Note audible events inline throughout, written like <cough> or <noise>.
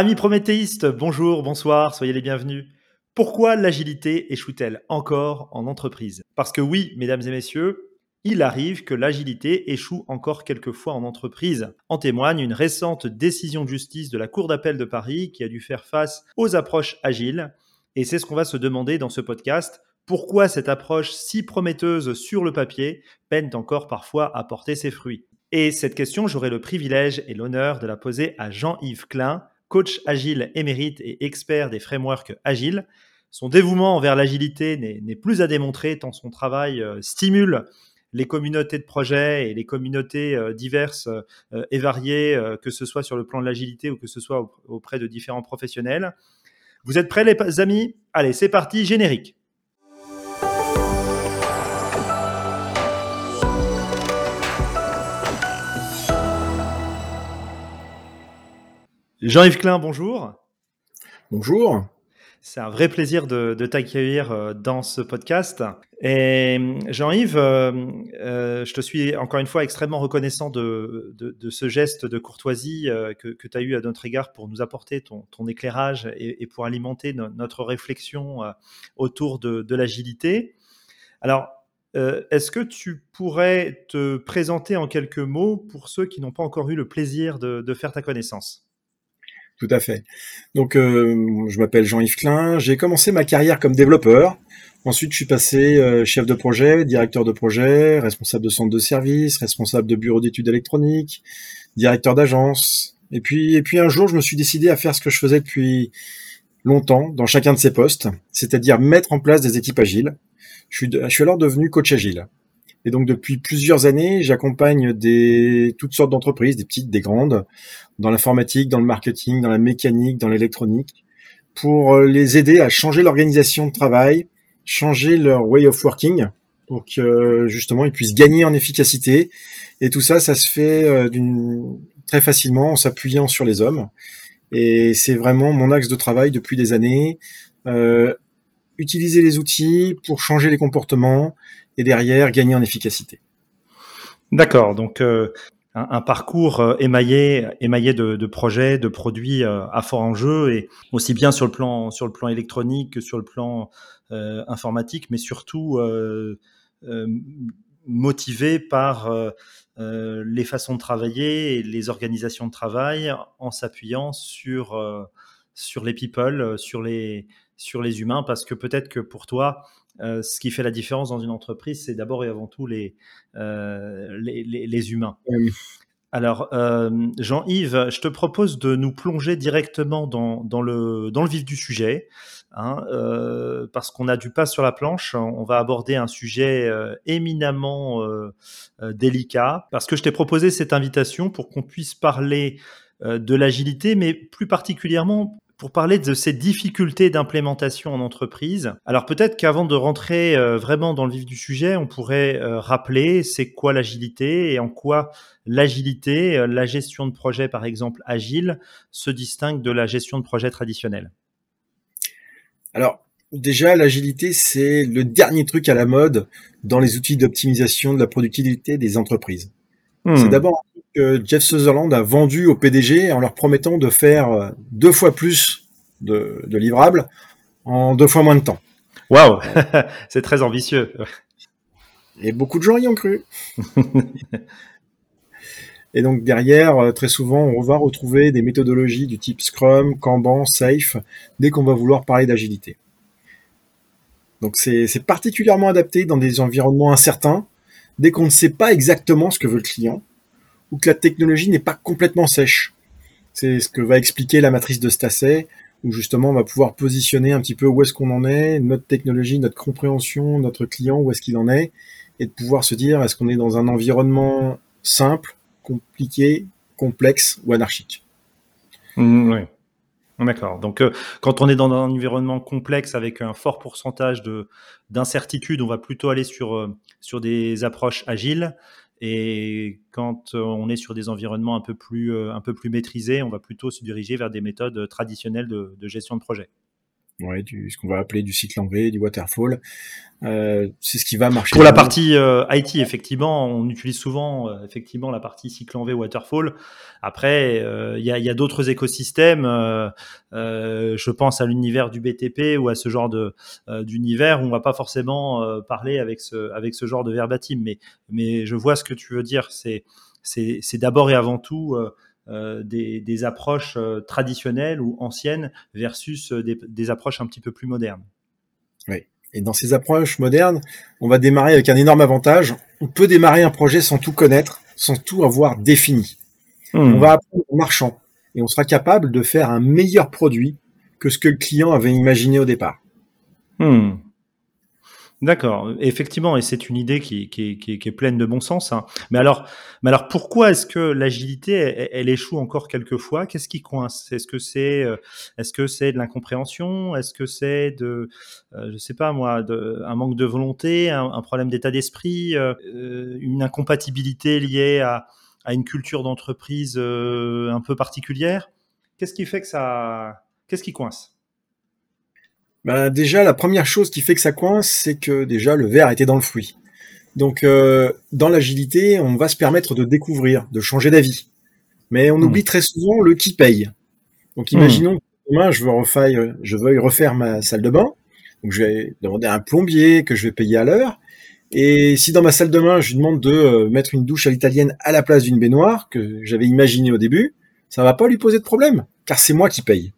Amis prométhéistes, bonjour, bonsoir, soyez les bienvenus. Pourquoi l'agilité échoue-t-elle encore en entreprise? Parce que oui, mesdames et messieurs, il arrive que l'agilité échoue encore quelquefois en entreprise. En témoigne une récente décision de justice de la Cour d'appel de Paris qui a dû faire face aux approches agiles. Et c'est ce qu'on va se demander dans ce podcast. Pourquoi cette approche si prometteuse sur le papier peine encore parfois à porter ses fruits? Et cette question, j'aurai le privilège et l'honneur de la poser à Jean-Yves Klein, coach agile émérite et expert des frameworks agiles. Son dévouement envers l'agilité n'est plus à démontrer tant son travail euh, stimule les communautés de projets et les communautés euh, diverses euh, et variées, que ce soit sur le plan de l'agilité ou que ce soit auprès de différents professionnels. Vous êtes prêts les amis? Allez, c'est parti, générique. Jean-Yves Klein, bonjour. Bonjour. C'est un vrai plaisir de, t'accueillir euh, dans ce podcast. Et Jean-Yves, euh, euh, je te suis encore une fois extrêmement reconnaissant de, ce geste de courtoisie que, tu as eu à notre égard pour nous apporter ton, éclairage et, pour alimenter notre réflexion autour de, l'agilité. Alors, est-ce que tu pourrais te présenter en quelques mots pour ceux qui n'ont pas encore eu le plaisir de faire ta connaissance? Tout à fait. Donc, euh, je m'appelle Jean-Yves Klein. J'ai commencé ma carrière comme développeur. Ensuite, je suis passé euh, chef de projet, directeur de projet, responsable de centre de service, responsable de bureau d'études électroniques, directeur d'agence. Et puis, et puis un jour, je me suis décidé à faire ce que je faisais depuis longtemps dans chacun de ces postes, c'est-à-dire mettre en place des équipes agiles. Je suis, je suis alors devenu coach agile. Et donc depuis plusieurs années, j'accompagne des toutes sortes d'entreprises, des petites, des grandes, dans l'informatique, dans le marketing, dans la mécanique, dans l'électronique, pour euh, les aider à changer l'organisation de travail, changer leur way of working, pour que justement ils puissent gagner en efficacité. Et tout ça, ça se fait euh, très facilement en s'appuyant sur les hommes. Et c'est vraiment mon axe de travail depuis des années. Euh, utiliser les outils pour changer les comportements et derrière gagner en efficacité. D'accord, donc euh, un, parcours euh, émaillé, émaillé de, projets, de produits euh, à fort enjeu et aussi bien sur le plan sur le plan électronique que sur le plan informatique, mais surtout motivé par les façons de travailler les organisations de travail en s'appuyant sur sur les people, sur les sur les humains, parce que peut-être que pour toi, euh, ce qui fait la différence dans une entreprise, c'est d'abord et avant tout les, euh, les, humains. Alors, euh, Jean-Yves, je te propose de nous plonger directement dans, dans, le, dans le vif du sujet, hein, parce qu'on a du pas sur la planche. On va aborder un sujet éminemment délicat, parce que je t'ai proposé cette invitation pour qu'on puisse parler de l'agilité, mais plus particulièrement pour parler de ces difficultés d'implémentation en entreprise. Alors peut-être qu'avant de rentrer euh, vraiment dans le vif du sujet, on pourrait euh, rappeler c'est quoi l'agilité et en quoi l'agilité, euh, la gestion de projet par exemple agile, se distingue de la gestion de projet traditionnelle. Alors déjà, l'agilité, c'est le dernier truc à la mode dans les outils d'optimisation de la productivité des entreprises. Hmm. C'est d'abord que Jeff Sutherland a vendu au PDG en leur promettant de faire euh, deux fois plus de, livrables en deux fois moins de temps. Waouh, <laughs> c'est très ambitieux. Et beaucoup de gens y ont cru. <laughs> Et donc derrière, euh, très souvent, on va retrouver des méthodologies du type Scrum, Kanban, Safe, dès qu'on va vouloir parler d'agilité. Donc c'est particulièrement adapté dans des environnements incertains, dès qu'on ne sait pas exactement ce que veut le client, ou que la technologie n'est pas complètement sèche. C'est ce que va expliquer la matrice de Stacey, où justement on va pouvoir positionner un petit peu où est-ce qu'on en est, notre technologie, notre compréhension, notre client, où est-ce qu'il en est, et de pouvoir se dire est-ce qu'on est dans un environnement simple, compliqué, complexe ou anarchique. Mmh, oui. D'accord. Donc, euh, quand on est dans un environnement complexe avec un fort pourcentage de d'incertitude, on va plutôt aller sur euh, sur des approches agiles. Et quand euh, on est sur des environnements un peu plus, euh, un peu plus maîtrisés, on va plutôt se diriger vers des méthodes traditionnelles de, gestion de projet. Ouais, du, ce qu'on va appeler du cycle en V, du waterfall. Euh, c'est ce qui va marcher. Pour la partie euh, IT, effectivement, on utilise souvent euh, effectivement la partie cycle en V waterfall. Après, euh, il y a, y a d'autres écosystèmes. je pense à l'univers du BTP ou à ce genre de d'univers où on va pas forcément parler avec ce avec ce genre de verbatim. Mais mais je vois ce que tu veux dire. C'est c'est c'est d'abord et avant tout des, des, approches traditionnelles ou anciennes versus des, des approches un petit peu plus modernes. Oui. Et dans ces approches modernes, on va démarrer avec un énorme avantage. On peut démarrer un projet sans tout connaître, sans tout avoir défini. Hmm. On va apprendre en marchant et on sera capable de faire un meilleur produit que ce que le client avait imaginé au départ. Hmm. D'accord, effectivement, et c'est une idée qui, est pleine de bon sens. Hein. Mais alors, mais alors, pourquoi est-ce que l'agilité, elle, échoue encore quelquefois? Qu'est-ce qui coince? Est-ce que c'est, euh, est-ce que c'est de l'incompréhension? Est-ce que c'est de, euh, je sais pas moi, un manque de volonté, un, problème d'état d'esprit, euh, une incompatibilité liée à, à une culture d'entreprise euh, un peu particulière? Qu'est-ce qui fait que ça, qu'est-ce qui coince? Bah, déjà, la première chose qui fait que ça coince, c'est que déjà le verre était dans le fruit. Donc, euh, dans l'agilité, on va se permettre de découvrir, de changer d'avis. Mais on hmm. oublie très souvent le qui paye. Donc, hmm. imaginons que demain, je veux refaire, je veuille refaire ma salle de bain. Donc, je vais demander à un plombier que je vais payer à l'heure. Et si dans ma salle de bain, je lui demande de euh, mettre une douche à l'italienne à la place d'une baignoire que j'avais imaginé au début, ça va pas lui poser de problème, car c'est moi qui paye.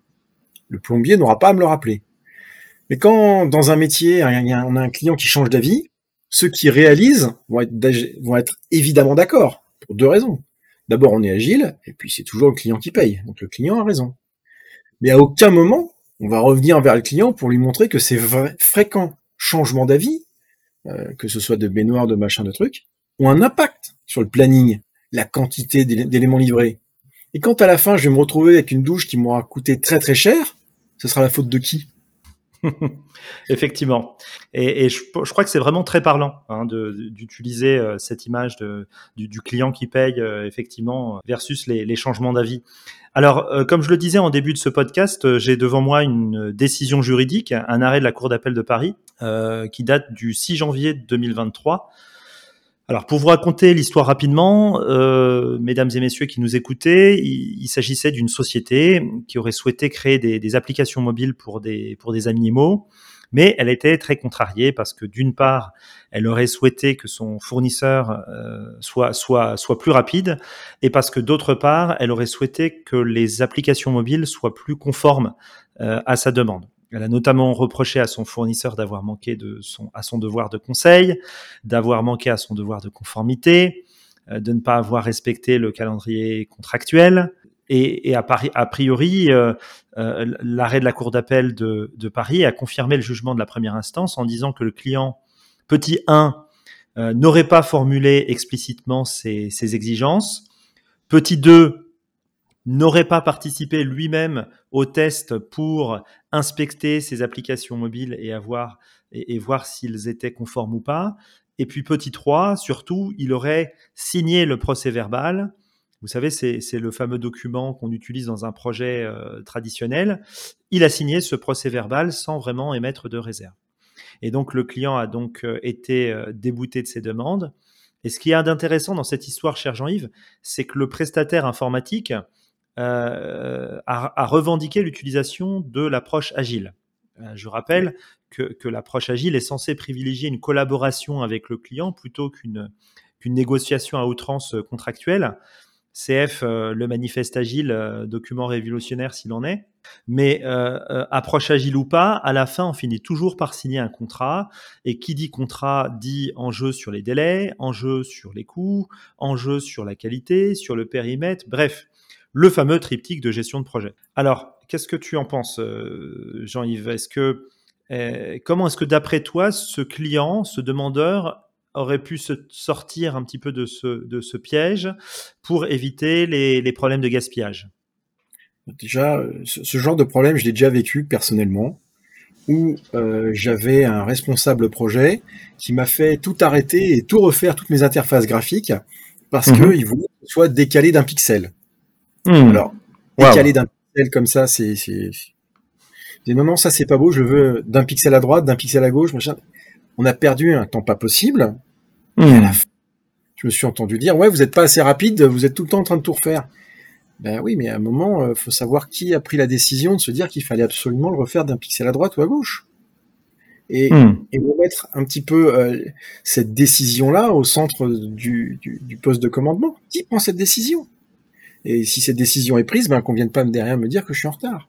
Le plombier n'aura pas à me le rappeler. Mais quand dans un métier, on a un client qui change d'avis, ceux qui réalisent vont être, évidemment d'accord, pour deux raisons. D'abord, on est agile, et puis c'est toujours le client qui paye, donc le client a raison. Mais à aucun moment, on va revenir vers le client pour lui montrer que ces fréquents changements d'avis, euh, que ce soit de baignoire, de machin, de trucs, ont un impact sur le planning, la quantité d'éléments livrés. Et quand à la fin, je vais me retrouver avec une douche qui m'aura coûté très très cher, ce sera la faute de qui? <laughs> Effectivement. Et, je, crois que c'est vraiment très parlant hein, d'utiliser euh, cette image de, du, client qui paye, euh, effectivement, versus les, changements d'avis. Alors, euh, comme je le disais en début de ce podcast, j'ai devant moi une décision juridique, un arrêt de la Cour d'appel de Paris, qui date du 6 janvier 2023 alors pour vous raconter l'histoire rapidement, euh, mesdames et messieurs qui nous écoutez, il, s'agissait d'une société qui aurait souhaité créer des, applications mobiles pour des, pour des animaux, mais elle était très contrariée parce que d'une part, elle aurait souhaité que son fournisseur euh, soit, soit, soit plus rapide, et parce que d'autre part, elle aurait souhaité que les applications mobiles soient plus conformes euh, à sa demande. Elle a notamment reproché à son fournisseur d'avoir manqué de son, à son devoir de conseil, d'avoir manqué à son devoir de conformité, euh, de ne pas avoir respecté le calendrier contractuel. Et, et a, a, priori, euh, euh, l'arrêt de la Cour d'appel de, de, Paris a confirmé le jugement de la première instance en disant que le client petit 1 euh, n'aurait pas formulé explicitement ses, ses exigences. Petit 2 n'aurait pas participé lui-même au test pour inspecter ses applications mobiles et, avoir, et, voir s'ils étaient conformes ou pas. Et puis petit 3, surtout, il aurait signé le procès verbal. Vous savez, c'est le fameux document qu'on utilise dans un projet euh, traditionnel. Il a signé ce procès verbal sans vraiment émettre de réserve. Et donc le client a donc euh, été euh, débouté de ses demandes. Et ce qui est d'intéressant dans cette histoire, cher Jean-Yves, c'est que le prestataire informatique, euh, à, revendiquer l'utilisation de l'approche agile. Euh, je rappelle que, que l'approche agile est censée privilégier une collaboration avec le client plutôt qu'une négociation à outrance contractuelle. CF, euh, le manifeste agile, document révolutionnaire s'il en est. Mais euh, approche agile ou pas, à la fin, on finit toujours par signer un contrat. Et qui dit contrat dit enjeu sur les délais, enjeu sur les coûts, enjeu sur la qualité, sur le périmètre. Bref, le fameux triptyque de gestion de projet. Alors, qu'est-ce que tu en penses, euh, Jean-Yves? Est-ce que euh, comment est-ce que d'après toi, ce client, ce demandeur aurait pu se sortir un petit peu de ce, de ce piège pour éviter les, problèmes de gaspillage? Déjà, ce, genre de problème, je l'ai déjà vécu personnellement, où euh, j'avais un responsable projet qui m'a fait tout arrêter et tout refaire, toutes mes interfaces graphiques, parce mhm. qu'il voulait que ce soit décalé d'un pixel. Hmm. Alors, décaler d'un pixel comme ça, c'est, non, non, ça c'est pas beau, je veux d'un pixel à droite, d'un pixel à gauche, machin. On a perdu un temps pas possible. Hmm. je me suis entendu dire, ouais, vous n'êtes pas assez rapide, vous êtes tout le temps en train de tout refaire. Ben oui, mais à un moment, il faut savoir qui a pris la décision de se dire qu'il fallait absolument le refaire d'un pixel à droite ou à gauche et, mmh. et remettre un petit peu euh, cette décision-là au centre du, du, du, poste de commandement. Qui prend cette décision? Et si cette décision est prise, ben qu'on vienne pas derrière me dire que je suis en retard.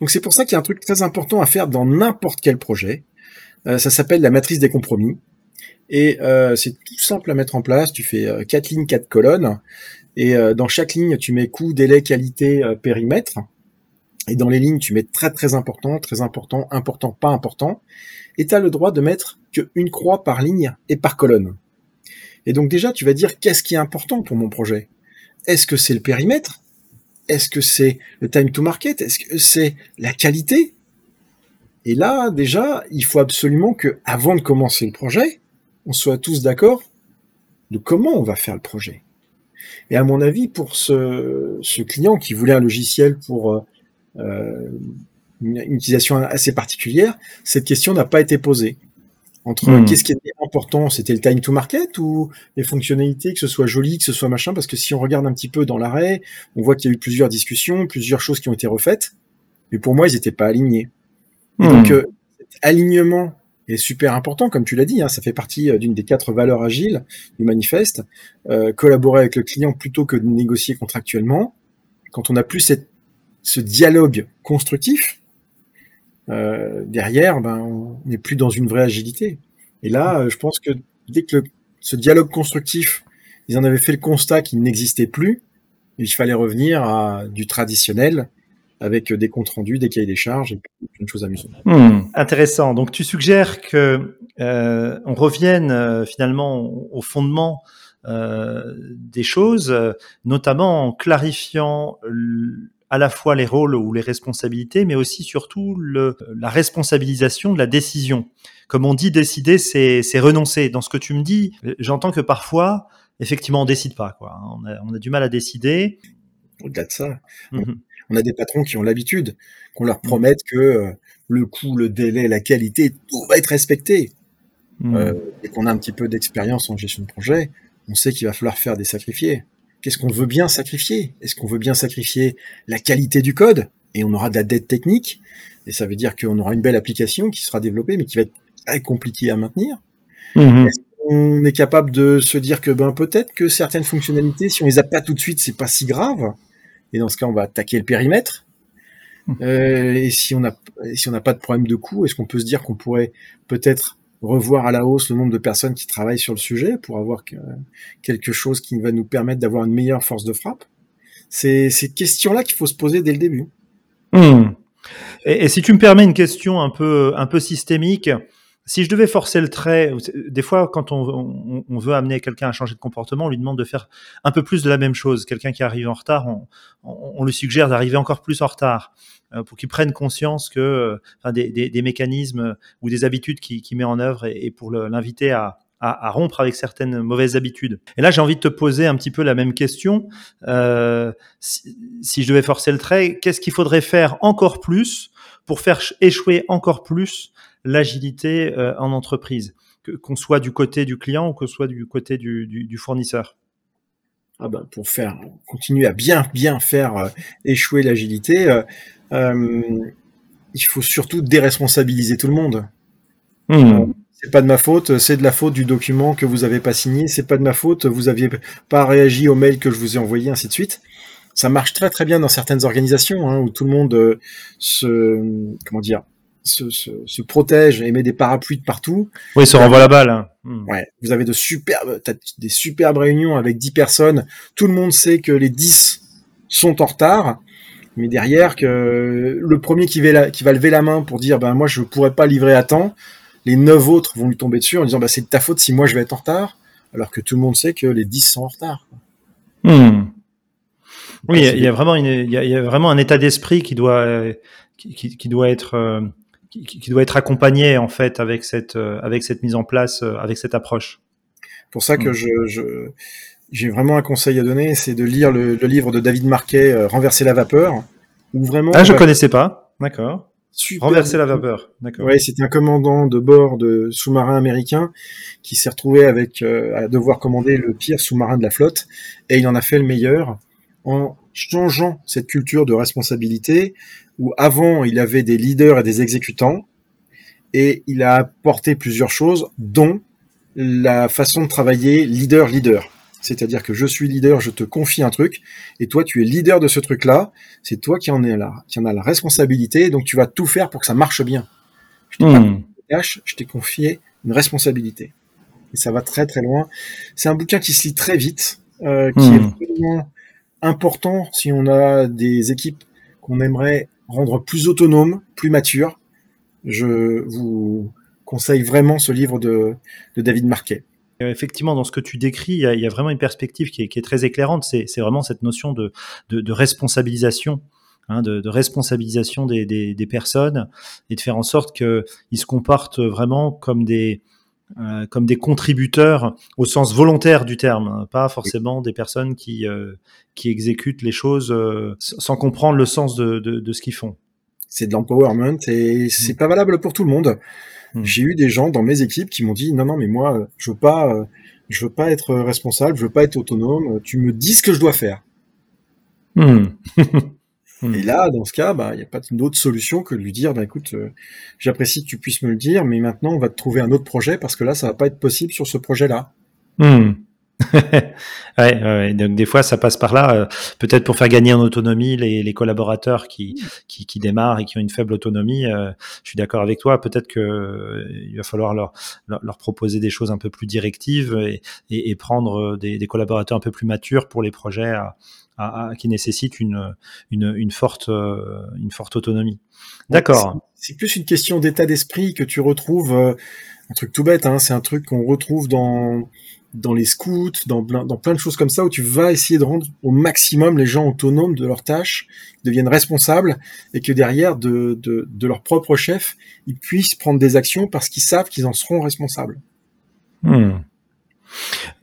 Donc c'est pour ça qu'il y a un truc très important à faire dans n'importe quel projet. Euh, ça s'appelle la matrice des compromis. Et euh, c'est tout simple à mettre en place. Tu fais euh, quatre lignes, quatre colonnes. Et euh, dans chaque ligne, tu mets coût, délai, qualité, périmètre. Et dans les lignes, tu mets très très important, très important, important, pas important. Et tu as le droit de mettre qu'une croix par ligne et par colonne. Et donc déjà, tu vas dire qu'est-ce qui est important pour mon projet? Est-ce que c'est le périmètre? Est-ce que c'est le time to market? Est-ce que c'est la qualité? Et là, déjà, il faut absolument que, avant de commencer le projet, on soit tous d'accord de comment on va faire le projet. Et à mon avis, pour ce, ce client qui voulait un logiciel pour euh, euh, une, utilisation assez particulière, cette question n'a pas été posée. Entre hmm. qu'est-ce qui était important, c'était le time to market ou les fonctionnalités, que ce soit joli, que ce soit machin, parce que si on regarde un petit peu dans l'arrêt, on voit qu'il y a eu plusieurs discussions, plusieurs choses qui ont été refaites, mais pour moi, ils n'étaient pas alignés. Hmm. Donc, euh, cet alignement est super important, comme tu l'as dit, hein, ça fait partie euh, d'une des quatre valeurs agiles du manifeste. Euh, collaborer avec le client plutôt que de négocier contractuellement. Quand on n'a plus cette ce dialogue constructif, euh, derrière, ben, on n'est plus dans une vraie agilité. Et là, euh, je pense que dès que ce dialogue constructif, ils en avaient fait le constat qu'il n'existait plus, il fallait revenir à du traditionnel avec des comptes rendus, des cahiers des charges et une chose amusante. Hmm, intéressant. Donc tu suggères que euh, on revienne euh, finalement au fondement euh, des choses, notamment en clarifiant à la fois les rôles ou les responsabilités, mais aussi surtout le, la responsabilisation de la décision. Comme on dit, décider, c'est renoncer. Dans ce que tu me dis, j'entends que parfois, effectivement, on décide pas. Quoi. On, a, on a du mal à décider. Au-delà de ça, mhm. on a des patrons qui ont l'habitude qu'on leur promette que euh, le coût, le délai, la qualité, tout va être respecté. Mhm. Euh, et qu'on a un petit peu d'expérience en gestion de projet, on sait qu'il va falloir faire des sacrifiés. Qu'est-ce qu'on veut bien sacrifier? Est-ce qu'on veut bien sacrifier la qualité du code? Et on aura de la dette technique. Et ça veut dire qu'on aura une belle application qui sera développée mais qui va être très compliquée à maintenir. Mhm. Est-ce qu'on est capable de se dire que ben peut-être que certaines fonctionnalités, si on les a pas tout de suite, c'est pas si grave? Et dans ce cas on va attaquer le périmètre. Mhm. euh, et si on a si on n'a pas de problème de coût, est-ce qu'on peut se dire qu'on pourrait peut-être revoir à la hausse le nombre de personnes qui travaillent sur le sujet pour avoir quelque chose qui va nous permettre d'avoir une meilleure force de frappe. C'est ces questions-là qu'il faut se poser dès le début. Hmm. Et, et, si tu me permets une question un peu, un peu systémique, si je devais forcer le trait, des fois, quand on, veut amener quelqu'un à changer de comportement, on lui demande de faire un peu plus de la même chose. Quelqu'un qui arrive en retard, on, lui suggère d'arriver encore plus en retard euh, pour qu'il prenne conscience que euh, des, mécanismes ou des habitudes qu'il qui met en œuvre et, pour l'inviter à, rompre avec certaines mauvaises habitudes. Et là, j'ai envie de te poser un petit peu la même question. Euh, si, je devais forcer le trait, qu'est-ce qu'il faudrait faire encore plus pour faire échouer encore plus l'agilité euh, en entreprise, qu'on soit du côté du client ou que soit du côté du, du, du fournisseur ah ben, Pour faire continuer à bien, bien faire euh, échouer l'agilité, euh, euh, il faut surtout déresponsabiliser tout le monde. Mmh. C'est pas de ma faute, c'est de la faute du document que vous avez pas signé, c'est pas de ma faute, vous aviez pas réagi au mail que je vous ai envoyé, ainsi de suite. Ça marche très très bien dans certaines organisations hein, où tout le monde se comment dire se, se, se, protège et met des parapluies de partout. Oui, se renvoie la balle. Hein. Hmm. Ouais, vous avez de superbes, des superbes réunions avec 10 personnes. Tout le monde sait que les 10 sont en retard, mais derrière que le premier qui va, la, qui va lever la main pour dire ben moi je pourrais pas livrer à temps, les 9 autres vont lui tomber dessus en disant bah c'est de ta faute si moi je vais être en retard, alors que tout le monde sait que les 10 sont en retard. Hmm. Oui, il y, a vraiment une, il y a, vraiment un état d'esprit qui doit qui, qui, qui doit être euh, qui, qui, doit être accompagné en fait avec cette euh, avec cette mise en place, euh, avec cette approche. Pour ça que mm. je, je j'ai vraiment un conseil à donner, c'est de lire le, le, livre de David Marquet, euh, Renverser la vapeur, où vraiment. Ah, je connaissais pas. D'accord. Renverser la vapeur, d'accord. Oui, c'était un commandant de bord de sous-marin américain qui s'est retrouvé avec euh, à devoir commander le pire sous-marin de la flotte et il en a fait le meilleur en changeant cette culture de responsabilité où avant il avait des leaders et des exécutants et il a apporté plusieurs choses dont la façon de travailler leader-leader. C'est-à-dire que je suis leader, je te confie un truc, et toi tu es leader de ce truc-là, c'est toi qui en, es là, qui en a la responsabilité, donc tu vas tout faire pour que ça marche bien. Je t'ai hmm. je t'ai confié une responsabilité. Et ça va très très loin. C'est un bouquin qui se lit très vite, euh, qui est hmm. vraiment important si on a des équipes qu'on aimerait rendre plus autonomes, plus matures. Je vous conseille vraiment ce livre de, David Marquet. Euh, effectivement, dans ce que tu décris, il y a, vraiment une perspective qui est, très éclairante. C'est vraiment cette notion de, responsabilisation. Hein, de, responsabilisation des, des, des, personnes et de faire en sorte qu'ils se comportent vraiment comme des, euh, comme des contributeurs au sens volontaire du terme, hein, pas forcément des personnes qui, euh, qui exécutent les choses euh, sans comprendre le sens de, de, de ce qu'ils font. C'est de l'empowerment et c'est mmh. pas valable pour tout le monde. Hmm. J'ai eu des gens dans mes équipes qui m'ont dit non non mais moi je veux pas je veux pas être responsable, je veux pas être autonome, tu me dis ce que je dois faire. Hmm. <laughs> Hmm. Et là, dans ce cas, bah, il n'y a pas d'autre solution que de lui dire, bah, écoute, euh, j'apprécie que tu puisses me le dire, mais maintenant, on va te trouver un autre projet parce que là, ça va pas être possible sur ce projet-là. <laughs> ouais, ouais, donc des fois ça passe par là, euh, peut-être pour faire gagner en autonomie les, les collaborateurs qui, qui, qui, démarrent et qui ont une faible autonomie. Euh, je suis d'accord avec toi. Peut-être que euh, il va falloir leur, leur, proposer des choses un peu plus directives et, et, et prendre des, des, collaborateurs un peu plus matures pour les projets à, à, qui nécessitent une, une, une forte une forte autonomie. D'accord. C'est plus une question d'état d'esprit que tu retrouves. un truc tout bête, hein, c'est un truc qu'on retrouve dans dans les scouts, dans plein, dans plein de choses comme ça, où tu vas essayer de rendre au maximum les gens autonomes de leurs tâches, deviennent responsables, et que derrière, de, de, de leur propre chef, ils puissent prendre des actions parce qu'ils savent qu'ils en seront responsables. Hmm.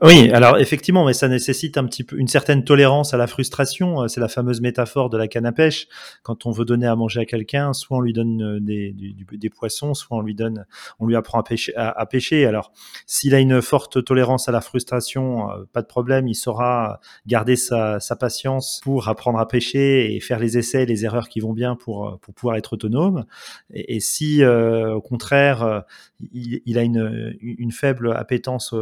Oui, alors effectivement, mais ça nécessite un petit peu une certaine tolérance à la frustration. Euh, c'est la fameuse métaphore de la canne à pêche. Quand on veut donner à manger à quelqu'un, soit on lui donne euh, des, poissons, soit on lui donne, on lui apprend à pêcher. Alors, s'il a une forte tolérance à la frustration, euh, pas de problème, il saura garder sa, patience pour apprendre à pêcher et faire les essais, les erreurs qui vont bien pour pour pouvoir être autonome. Et, si au contraire, il, a une, faible appétence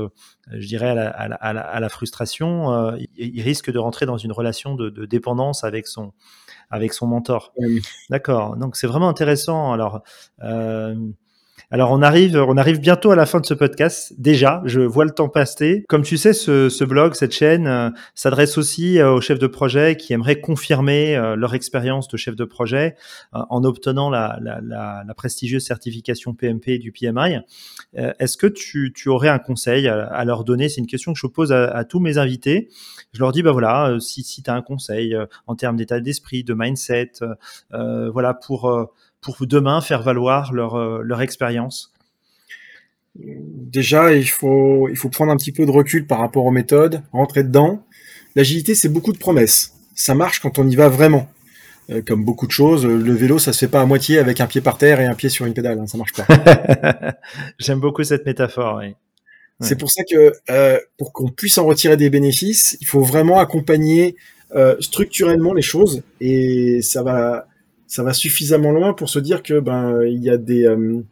je dirais, à la, à la, à la, frustration, euh, il, risque de rentrer dans une relation de, de dépendance avec son, avec son mentor. D'accord. Donc c'est vraiment intéressant. Alors, euh, alors on arrive, on arrive bientôt à la fin de ce podcast. Déjà, je vois le temps passer. Comme tu sais, ce, ce blog, cette chaîne, euh, s'adresse aussi euh, aux chefs de projet qui aimeraient confirmer euh, leur expérience de chef de projet en obtenant la, la, la, la, prestigieuse certification PMP du PMI. Est-ce que tu, tu, aurais un conseil à, leur donner? C'est une question que je pose à, tous mes invités. Je leur dis, bah voilà, si, si tu as un conseil en termes d'état d'esprit, de mindset, voilà, pour pour demain faire valoir leur, euh, leur expérience Déjà, il faut, il faut prendre un petit peu de recul par rapport aux méthodes, rentrer dedans. L'agilité, c'est beaucoup de promesses. Ça marche quand on y va vraiment. Euh, comme beaucoup de choses, le vélo, ça se fait pas à moitié avec un pied par terre et un pied sur une pédale. Hein, ça marche pas. <laughs> J'aime beaucoup cette métaphore. Oui. C'est pour ça que euh, pour qu'on puisse en retirer des bénéfices, il faut vraiment accompagner euh, structurellement les choses et ça va ça va suffisamment loin pour se dire que ben il y a des euh,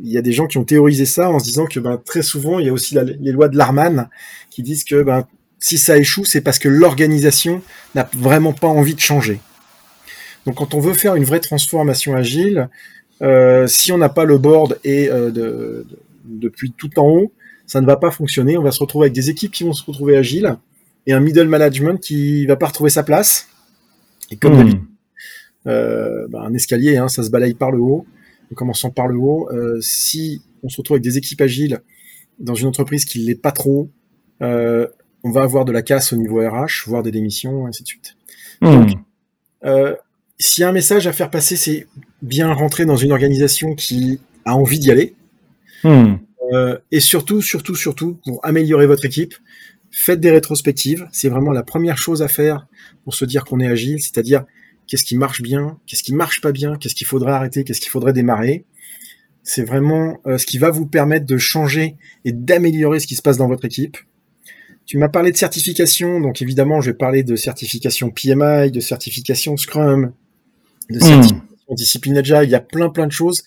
il y a des gens qui ont théorisé ça en se disant que ben très souvent il y a aussi les lois de Larman qui disent que ben si ça échoue c'est parce que l'organisation n'a vraiment pas envie de changer. Donc quand on veut faire une vraie transformation agile, euh, si on n'a pas le board et euh, de, depuis tout en haut, ça ne va pas fonctionner. On va se retrouver avec des équipes qui vont se retrouver agiles et un middle management qui va pas retrouver sa place. Et comme mmh. Euh, bah, un escalier, hein, ça se balaye par le haut. En commençant par le haut, euh, si on se retrouve avec des équipes agiles dans une entreprise qui l'est pas trop, euh, on va avoir de la casse au niveau RH, voire des démissions, ainsi de suite. Hmm. Donc, euh, s'il y a un message à faire passer, c'est bien rentrer dans une organisation qui a envie d'y aller. Hmm. Euh, et surtout, surtout, surtout, pour améliorer votre équipe, faites des rétrospectives. C'est vraiment la première chose à faire pour se dire qu'on est agile, c'est-à-dire qu'est-ce qui marche bien, qu'est-ce qui marche pas bien, qu'est-ce qu'il faudrait arrêter, qu'est-ce qu'il faudrait démarrer. C'est vraiment ce qui va vous permettre de changer et d'améliorer ce qui se passe dans votre équipe. Tu m'as parlé de certification, donc évidemment, je vais parler de certification PMI, de certification Scrum, de certification discipline Agile. Il y a plein plein de choses.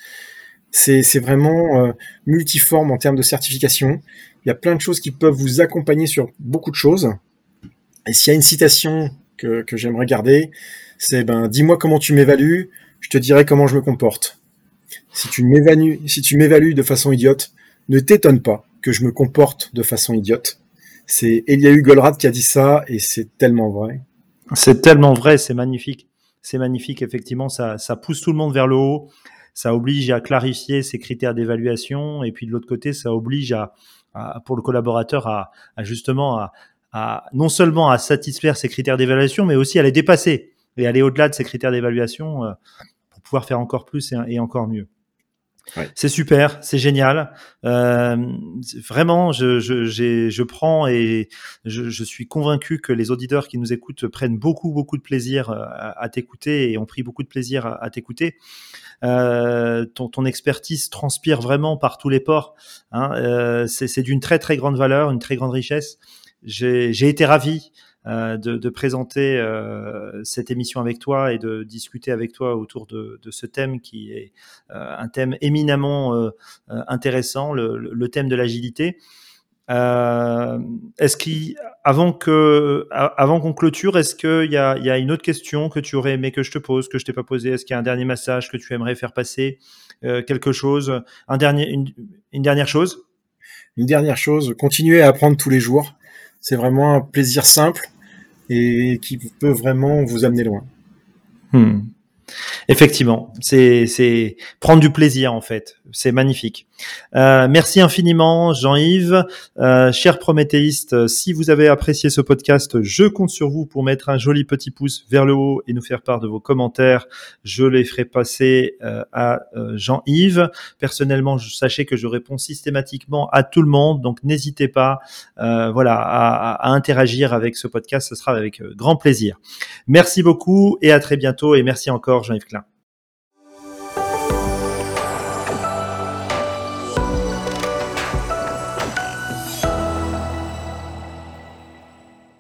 C'est vraiment multiforme en termes de certification. Il y a plein de choses qui peuvent vous accompagner sur beaucoup de choses. Et s'il y a une citation que, que j'aimerais garder, c'est ben dis-moi comment tu m'évalues, je te dirai comment je me comporte. Si tu m'évalues, de façon idiote, ne t'étonne pas que je me comporte de façon idiote. C'est Eliahu Goldratt qui a dit ça et c'est tellement vrai. C'est tellement vrai, c'est magnifique. C'est magnifique, effectivement, ça, pousse tout le monde vers le haut, ça oblige à clarifier ses critères d'évaluation et puis de l'autre côté, ça oblige à, pour le collaborateur à, justement non seulement à satisfaire ses critères d'évaluation, mais aussi à les dépasser et aller au-delà de ces critères d'évaluation euh, pour pouvoir faire encore plus et, encore mieux. C'est super, c'est génial. Euh, vraiment, je, je, je, prends et je, je, suis convaincu que les auditeurs qui nous écoutent prennent beaucoup, beaucoup de plaisir euh, à, t'écouter et ont pris beaucoup de plaisir à, t'écouter. Euh, ton, ton, expertise transpire vraiment par tous les ports. Hein. Euh, c'est d'une très, très grande valeur, une très grande richesse. J'ai été ravi de, de, présenter euh, cette émission avec toi et de discuter avec toi autour de, de ce thème qui est euh, un thème éminemment intéressant, le, le, thème de l'agilité. est-ce qu'avant que, avant qu'on clôture, est-ce qu'il y a, y a une autre question que tu aurais aimé que je te pose, que je t'ai pas posé Est-ce qu'il y a un dernier message que tu aimerais faire passer Quelque chose un dernier, une, une dernière chose? Une dernière chose, continuez à apprendre tous les jours. C'est vraiment un plaisir simple et qui peut vraiment vous amener loin. Hmm. Effectivement, c'est prendre du plaisir en fait. C'est magnifique. Euh, merci infiniment Jean-Yves. Euh, cher prométhéiste, si vous avez apprécié ce podcast, je compte sur vous pour mettre un joli petit pouce vers le haut et nous faire part de vos commentaires. Je les ferai passer euh, à euh, Jean-Yves. Personnellement, sachez que je réponds systématiquement à tout le monde, donc n'hésitez pas voilà, à, à, interagir avec ce podcast. Ce sera avec grand plaisir. Merci beaucoup et à très bientôt et merci encore Jean-Yves Klein.